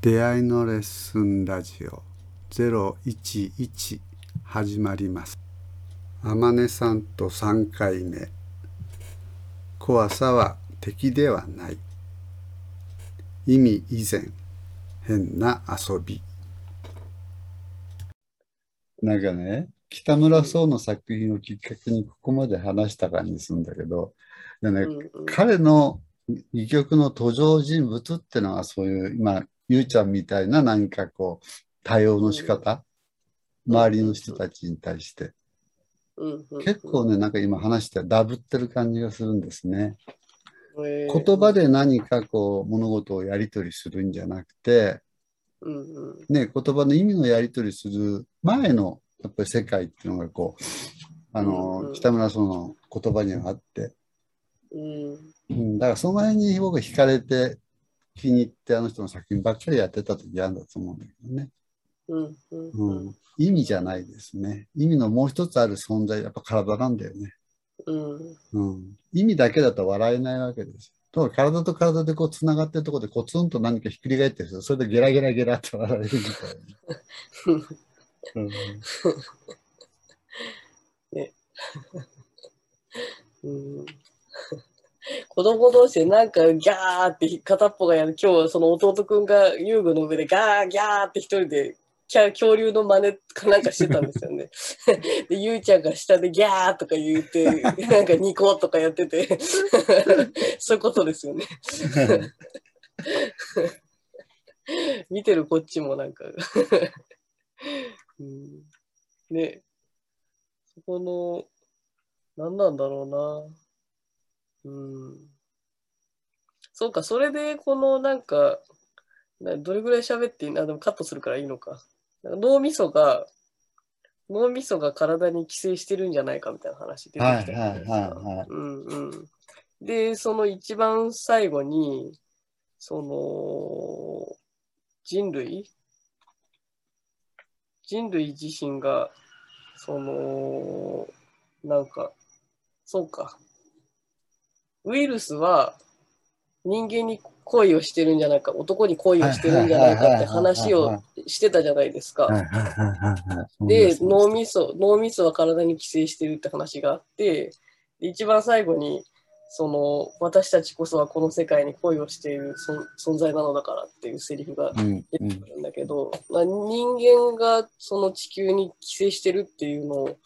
出会いのレッスンラジオ。011始まります。天音さんと3回目。怖さは敵ではない。意味以前変な遊び。なんかね北村壮の作品をきっかけにここまで話した感じするんだけどでね、うんうん。彼の戯曲の登場人物ってのはそういう今ゆうちゃんみたいな何かこう対応の仕方、うん。周りの人たちに対して。うんうん。結構ねなんか今話してダブってる感じがするんですね。えー。言葉で何かこう物事をやり取りするんじゃなくて、うんうん。ね、言葉の意味のやり取りする前のやっぱり世界っていうのがこうあの、うんうん。北村その言葉にはあって、うん。うん、だからその辺に僕惹かれて気に入ってあの人の作品ばっかりやってた時あるんだと思うんだけどね、うんうんううん。ん、意味じゃないですね。意味のもう一つある存在やっぱ体なんだよね、うん。うん、意味だけだと笑えないわけです。とこ体と体でこうつながってるところでコツンと何かひっくり返ってるそれでゲラゲラゲラって笑えるみたいな、うんうん子供同士でなんかギャーって片っぽがやる今日その弟くんが遊具の上でガーギャーって一人でキャ恐竜の真似かなんかしてたんですよね。でゆいちゃんが下でギャーとか言ってなんかニコとかやってて。そういうことですよね。見てるこっちもなんか、うん、ね。そこの何なんだろうな。うん。そうかそれでこのなんかなどれぐらい喋っていいなでもカットするからいいのか。脳みそが脳みそが体に寄生してるんじゃないかみたいな話出てきたじゃないうん。でその一番最後にその人類？人類自身がそのなんかそうかウイルスは人間に恋をしてるんじゃないか男に恋をしてるんじゃないかって話をしてたじゃないですか。で、す脳みそ、脳みそは体に寄生してるって話があって、で一番最後に、その、私たちこそはこの世界に恋をしている存存在なのだからっていうセリフがうん出てくるんだけど、まあ、人間がその地球に寄生してるっていうのを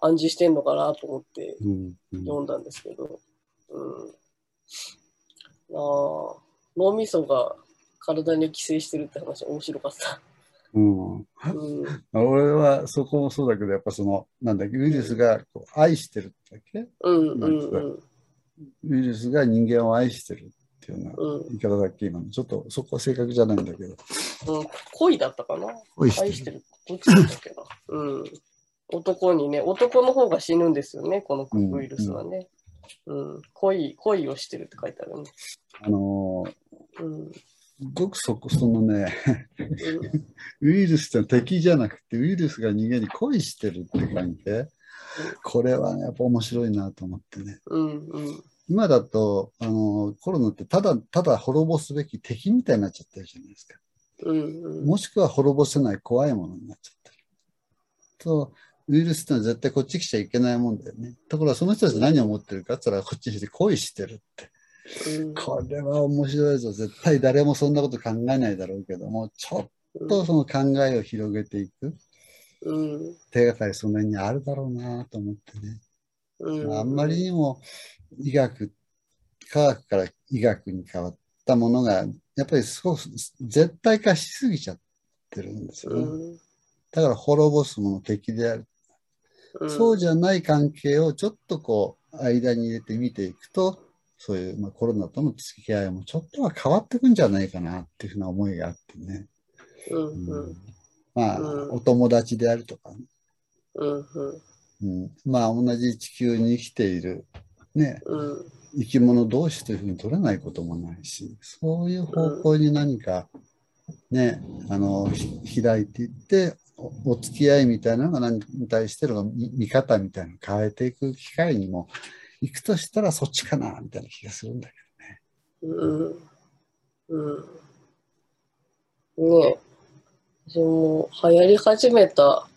暗示してんのかなと思ってうんうん。読んだんですけど、うん。あー脳みそが体に寄生してるって話面白かった。うんうん。俺はそこもそうだけど、やっぱその、なんだっけ、ウイルスがこう愛してるんだっけ？うんうんうん。ウイルスが人間を愛してるっていうようん言い方だっけ、今の。ちょっとそこは正確じゃないんだけど。うん、恋だったかな？愛してる。どっちだったっけな？うん。男にね、男の方が死ぬんですよね、このうんウイルスはね。うん。恋、恋をしてるって書いてあるね。あのー、うん。僕そこ、そのね、うん。ウイルスって敵じゃなくて、ウイルスが人間に恋してるって関係。これはね、やっぱ面白いなと思ってね。うん。うん。今だと、あのーコロナってただ、ただ滅ぼすべき敵みたいになっちゃってるじゃないですか。うん。うん。もしくは滅ぼせない怖いものになっちゃってる。と、ウイルスってのは絶対こっち来ちゃいけないもんだよね。ところがその人たち何を思ってるかって言ったらこっちに来て恋してるって。うんこれは面白いぞ。絶対誰もそんなこと考えないだろうけども、ちょっとその考えを広げていくうん。手がかりその辺にあるだろうなと思ってね。うん。あんまりにも医学、科学から医学に変わったものが、やっぱりすごく絶対化しすぎちゃってるんですよね。うん。だから滅ぼすもの敵である。うん。そうじゃない関係をちょっとこう間に入れて見ていくと、そういう、まあ、コロナとの付き合いもちょっとは変わっていくんじゃないかなっていうふうな思いがあってね。うん。ううんん。まあ、うんお友達であるとかね、うん。うん、まあ同じ地球に生きている、ね、うん。生き物同士というふうに取れないこともないし、そういう方向に何かね、あの、ひ開いていって、おお付き合いみたいなのが何に対しての見見方みたいなのを変えていく機会にも行くとしたらそっちかなみたいな気がするんだけうん。うん。ね私も流行り始めた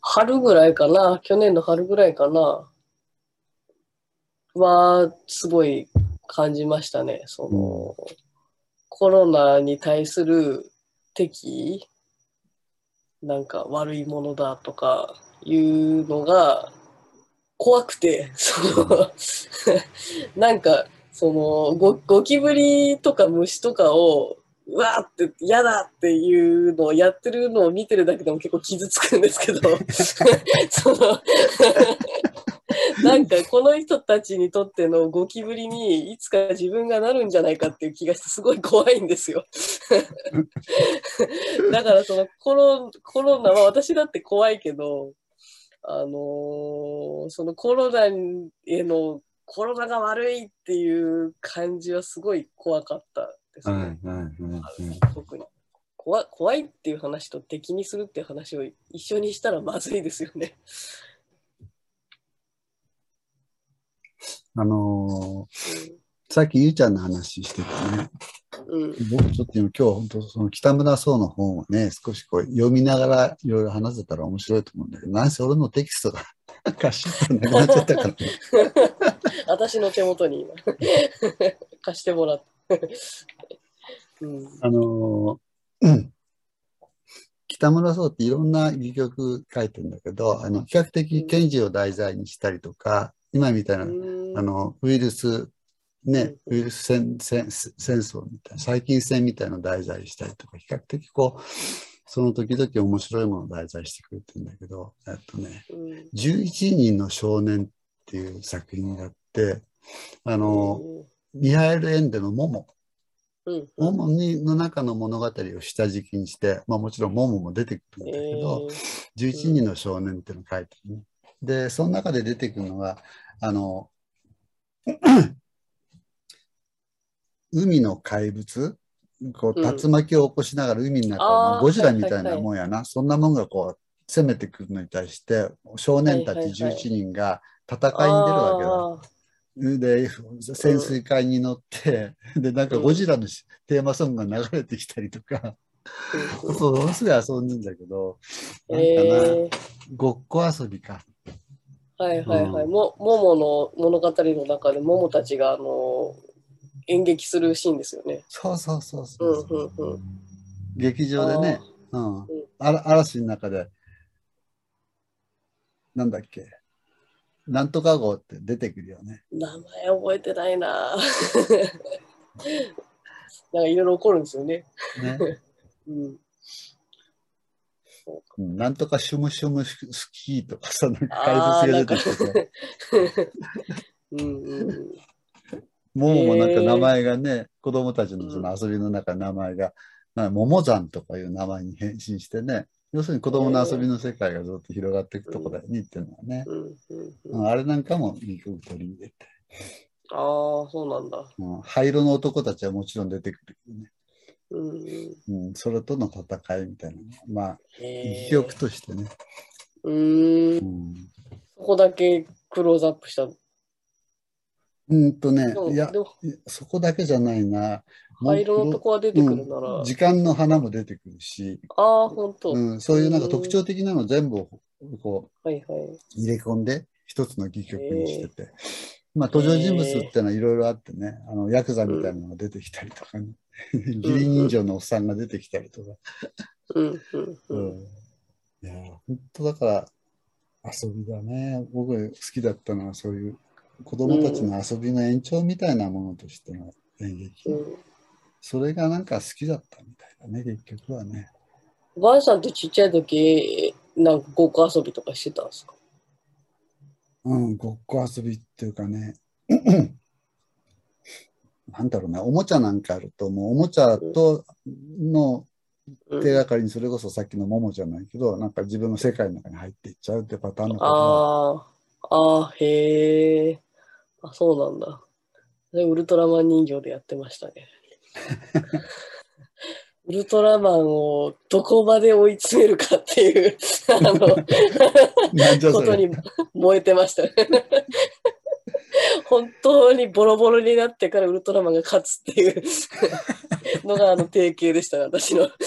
春ぐらいかな、去年の春ぐらいかな、は、すごい感じましたね。その、コロナに対する敵、なんか悪いものだとかいうのが怖くて、その、なんか、そのゴ、ゴキブリとか虫とかをうわーって嫌だっていうのをやってるのを見てるだけでも結構傷つくんですけど その なんかこの人たちにとってのゴキブリにいつか自分がなるんじゃないかっていう気がしてすごい怖いんですよ だからそのコロコロナは私だって怖いけどあのーそのコロナへのコロナが悪いっていう感じはすごい怖かったですね。特に怖怖いっていう話と敵にするっていう話を一緒にしたらまずいですよね。あのーさっきゆうちゃんの話しててね、うん、うん、僕ちょっと今日本当その北村壮の本をね、少しこう読みながらいろいろ話せたら面白いと思うんだけど、なんせ俺のテキストが貸しってなくなっちゃったから、ね、私の手元に今。貸してもらった。うん、あのーうん。北村壮っていろんな戯曲書いてるんだけど、あの比較的賢治を題材にしたりとか、今みたいな、うん。あのウイルス、ね、ウイルス戦戦戦争みたいな、細菌戦みたいなのを題材にしたりとか、比較的こう、その時々面白いものを題材してくれてるんだけど、えっとね、うん。11人の少年っていう作品があって、あの、ミハエル・エンデのモモ、うん。モモにの中の物語を下敷きにして、まあもちろんモモも出てくるんだけど、11人の少年っていうのを書いてるね。で、その中で出てくるのが、あの、海の怪物、こううん。竜巻を起こしながら海の中を、まああーゴジラみたいなはいはいはい。もんやな、そんなもんがこう攻めてくるのに対して、少年たちはいはいはい。11人が戦いに出るわけだ。あー。で、潜水艦に乗って、で、なんかゴジラのしテーマソングが流れてきたりとか、うん。そう、ものすごい遊んでんだけど、なんかな、えー。ごっこ遊びか。はいはいはい。うん。も、ももの物語の中で、ももたちが、あの、演劇するシーンですよね。そうそうそうそう。そう、うんうんうん。劇場でね、うん。ん、あら嵐の中で、なんだっけ、なんとか号って出てくるよね。名前覚えてないな。なんかいろいろ起こるんですよね。ね。うん。うんなんとかシュムシュムスキーとかさ、なんかああ、怪なんか物が出てきてさ、うんうんうん。モモもなんか名前がね、子供たちのその遊びの中名前が、な桃山とかいう名前に変身してね、要するに子供の遊びの世界がずっと広がっていくとこだよね、っていうのはね。あれなんかも取り入れて。ああ、そうなんだ。うん灰色の男たちはもちろん出てくるけどね。うんそれとの戦いみたいなの。まあ、へー戯曲としてね。うんん、そこだけクローズアップした。でうんとね、も、いやそこだけじゃないな。灰色のとこは出てくるなら。うん時間の花も出てくるし、ああ、ほんと。はうん、そういうなんか特徴的なの全部をこいはい。う入れ込んで一つの戯曲にしてて。まあ登場人物っていうのはいろいろあってね、あのヤクザみたいなのが出てきたりとかね、義理人情のおっさんが出てきたりとか。うんうんううん。んいや、本当だから遊びだね。僕好きだったのはそういう子供たちの遊びの延長みたいなものとしての演劇。うんそれがなんか好きだったみたいだね、結局はね。おばあさんってちっちゃい時、なんかごっこ遊びとかしてたんですか？うん、ごっこ遊びっていうかね、なんだろうな、おもちゃなんかあると、もうおもちゃとのうん手がかりにそれこそさっきのももじゃないけど、なんか自分の世界の中に入っていっちゃうってパターンのああ、ああ、へえ。あ、そうなんだ。それウルトラマン人形でやってましたね。ウルトラマンをどこまで追い詰めるかっていうあのことにれ。燃えてましたね。本当にボロボロになってからウルトラマンが勝つっていう のがあの定型でした、私の。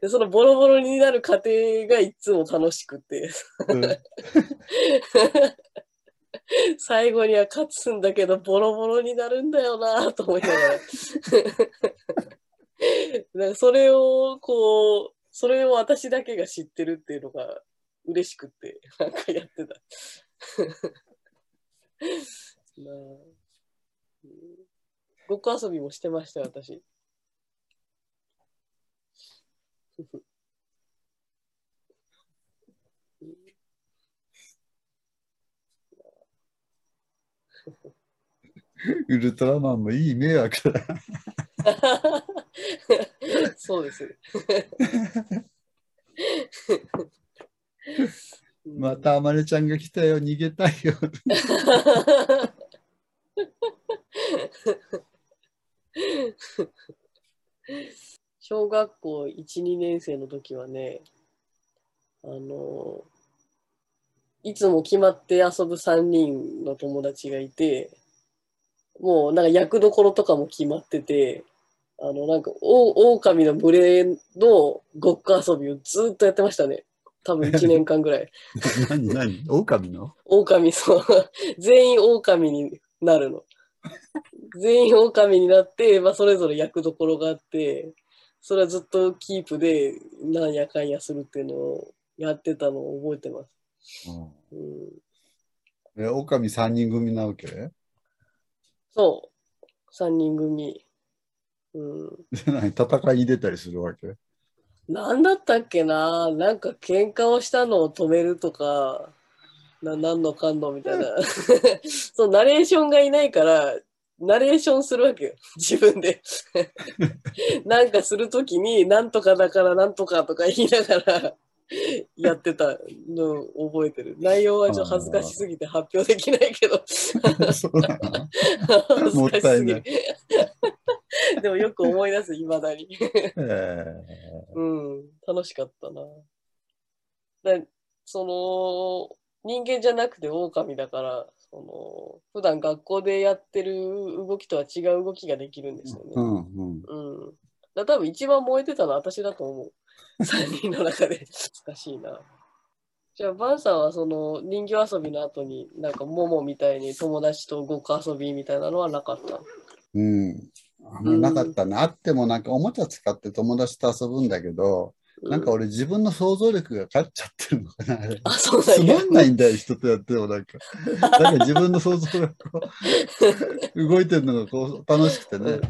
でそのボロボロになる過程がいつも楽しくて、うん 最後には勝つんだけど、ボロボロになるんだよなと思いながら。なんかそれをこう、それを私だけが知ってるっていうのが嬉しくて、なんかやってた。な あうんごっこ遊びもしてましたよ、私。ウルトラマンもいい迷惑だ。そうです。またあまねちゃんが来たよ、逃げたいよ。小学校1、2年生の時はね、あの、いつも決まって遊ぶ3人の友達がいて、もうなんか役どころとかも決まってて、あの、なんか、お狼の群れのごっこ遊びをずっとやってましたね。多分1年間ぐらい。何何？狼の？狼、そう。全員狼になるの。全員狼になって、まあ、それぞれ役どころがあって、それはずっとキープで、なんやかんやするっていうのをやってたのを覚えてます。うん、え、狼三人組なわけ？そう。3人組。うん。戦いに出たりするわけ？なんだったっけな？なんか喧嘩をしたのを止めるとか、ななんのかんのみたいな。そう、ナレーションがいないから、ナレーションするわけよ。自分で。なんかするときに、なんとかだからなんとかとか言いながら、やってたのを覚えてる。内容はちょっと恥ずかしすぎて発表できないけど。そうなの？もったいない恥ずかしすぎる。でもよく思い出す、いまだに。えうん、楽しかったな。だその、人間じゃなくて狼だから、その、普段学校でやってる動きとは違う動きができるんですよね。ーうんうん。うん。だ多分一番燃えてたのは私だと思う。3人の中で。難しいな。じゃあ、バンさんはその人形遊びの後に、なんかモモみたいに友達とごっこ遊びみたいなのはなかった？うん。あんまりなかったね。あってもなんかおもちゃ使って友達と遊ぶんだけど、うなんか俺自分の想像力が勝っちゃってるのかな。あそうつなんやま。んないんだよ、人とやってもなんか。なんか自分の想像がこう、動いてるのがこう楽しくてね。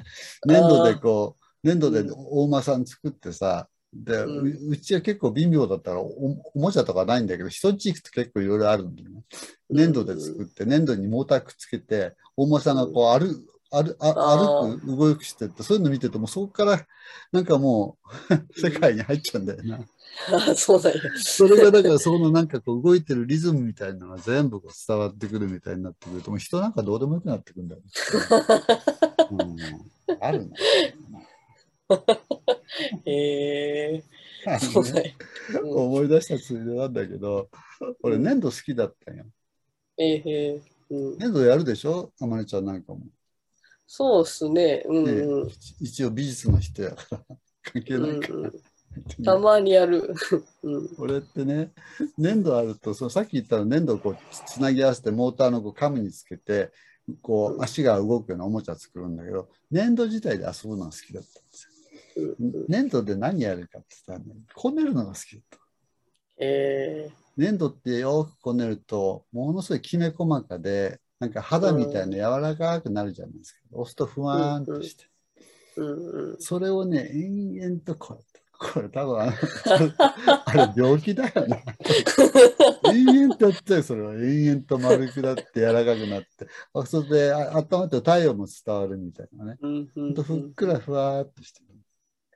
粘土でこう、粘土で大間さん作ってさ、で、うんううちは結構微妙だったらおおもちゃとかないんだけど、人んち行くと結構いろいろあるんだよね。粘土で作って、粘土にモーターくっつけて、大間さんがこう歩歩ああ歩く、動くしてって、そういうの見てても、そこからなんかもう世界に入っちゃうんだよな。あ、そうなんや。それがだからそのなんかこう動いてるリズムみたいなのが全部こう伝わってくるみたいになってくると、もう人なんかどうでもよくなってくるんだよね。うん、あるな。へえねや。う ん思い出したついでなんだけど、俺粘土好きだったんよ。えーへーうん、粘土やるでしょ？あまねちゃんなんかも。そうっすね。うんねうん。一応美術の人やから 関係うんないから。うん、たまにやる。うん俺ってね、粘土あると、そのさっき言ったの粘土をこうつなぎ合わせてモーターのこうカムにつけて、こうんう足が動くようなおもちゃ作るんだけど、粘土自体で遊ぶのが好きだったんですよ。うん粘土で何やるかって言ったらね、こねるのが好きだった。え粘土ってよくこねると、ものすごいきめ細かで、なんか肌みたいな柔らかくなるじゃないですか。押すとふわーんとして。ーうんうん、それをね、延々とこうやって、これ多分あの、あれ病気だよな。延々とやってたよ、それは。延々と丸くなって柔らかくなって。あそれであ温まって太陽も伝わるみたいなね。うんうんほんとふっくらふわーっとして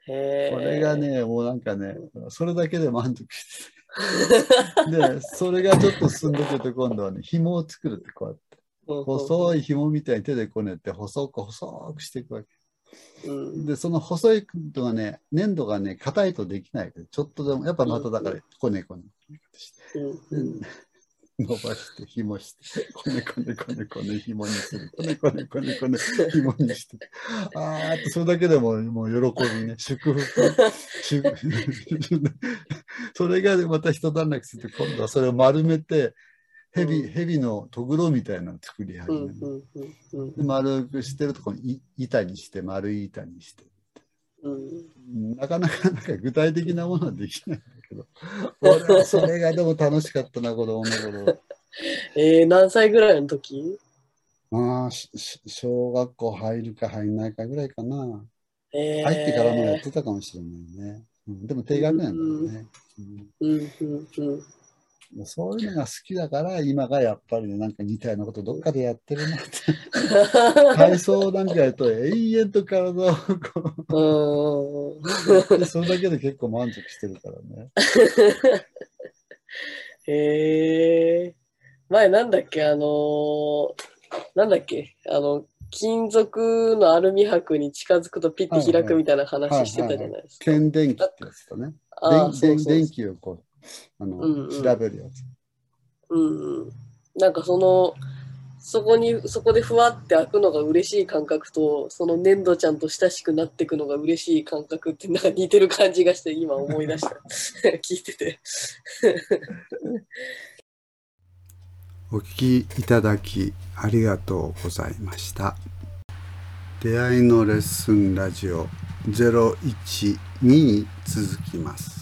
これが、ね、もうなんかね、それだけで満足して。で、それがちょっと進んでくると今度はね、紐を作るってこうやって。細い紐みたいに手でこねて、細く細くしていくわけ。うんで、その細いのがね、粘土がね、硬いとできないちょっとでも、やっぱまただから、こねこね。うんうん伸ばして紐してこねこねこねこね紐にする。こねこねこねこね紐にして。あそれだけでももう喜びね。祝福。祝それがまた一段落すると今度はそれを丸めて蛇、うん。蛇のとぐろみたいなのを作り始うんめる、うんうんうんで丸くしてるとこにい板にして丸い板にして。うん。なかなかなんか具体的なものはできないけど 俺はそれがでも楽しかったな子供の頃。えー、何歳ぐらいの時？まあ、小学校入るか入んないかぐらいかな。えー、入ってからもやってたかもしれないね。うん、でも低学年だよね、うんうんうんうんそういうのが好きだから、今がやっぱりね、なんか似たようなことどっかでやってるなって。体操なんかやると永遠と体をこうんうで、それだけで結構満足してるからね。へえ前なんだっけ？あのーなんだっけ？あの金属のアルミ箔に近づくとピッて開くみたいな話してたじゃないですか。検電気ってやつだね。電気をこう、あの、うんうん調べるやつ。うんうん。なんかその、そこに、そこでふわって開くのが嬉しい感覚と、その粘土ちゃんと親しくなっていくのが嬉しい感覚ってなんか似てる感じがして今思い出した。聞いてて。お聞きいただきありがとうございました。出会いのレッスンラジオ01に続きます。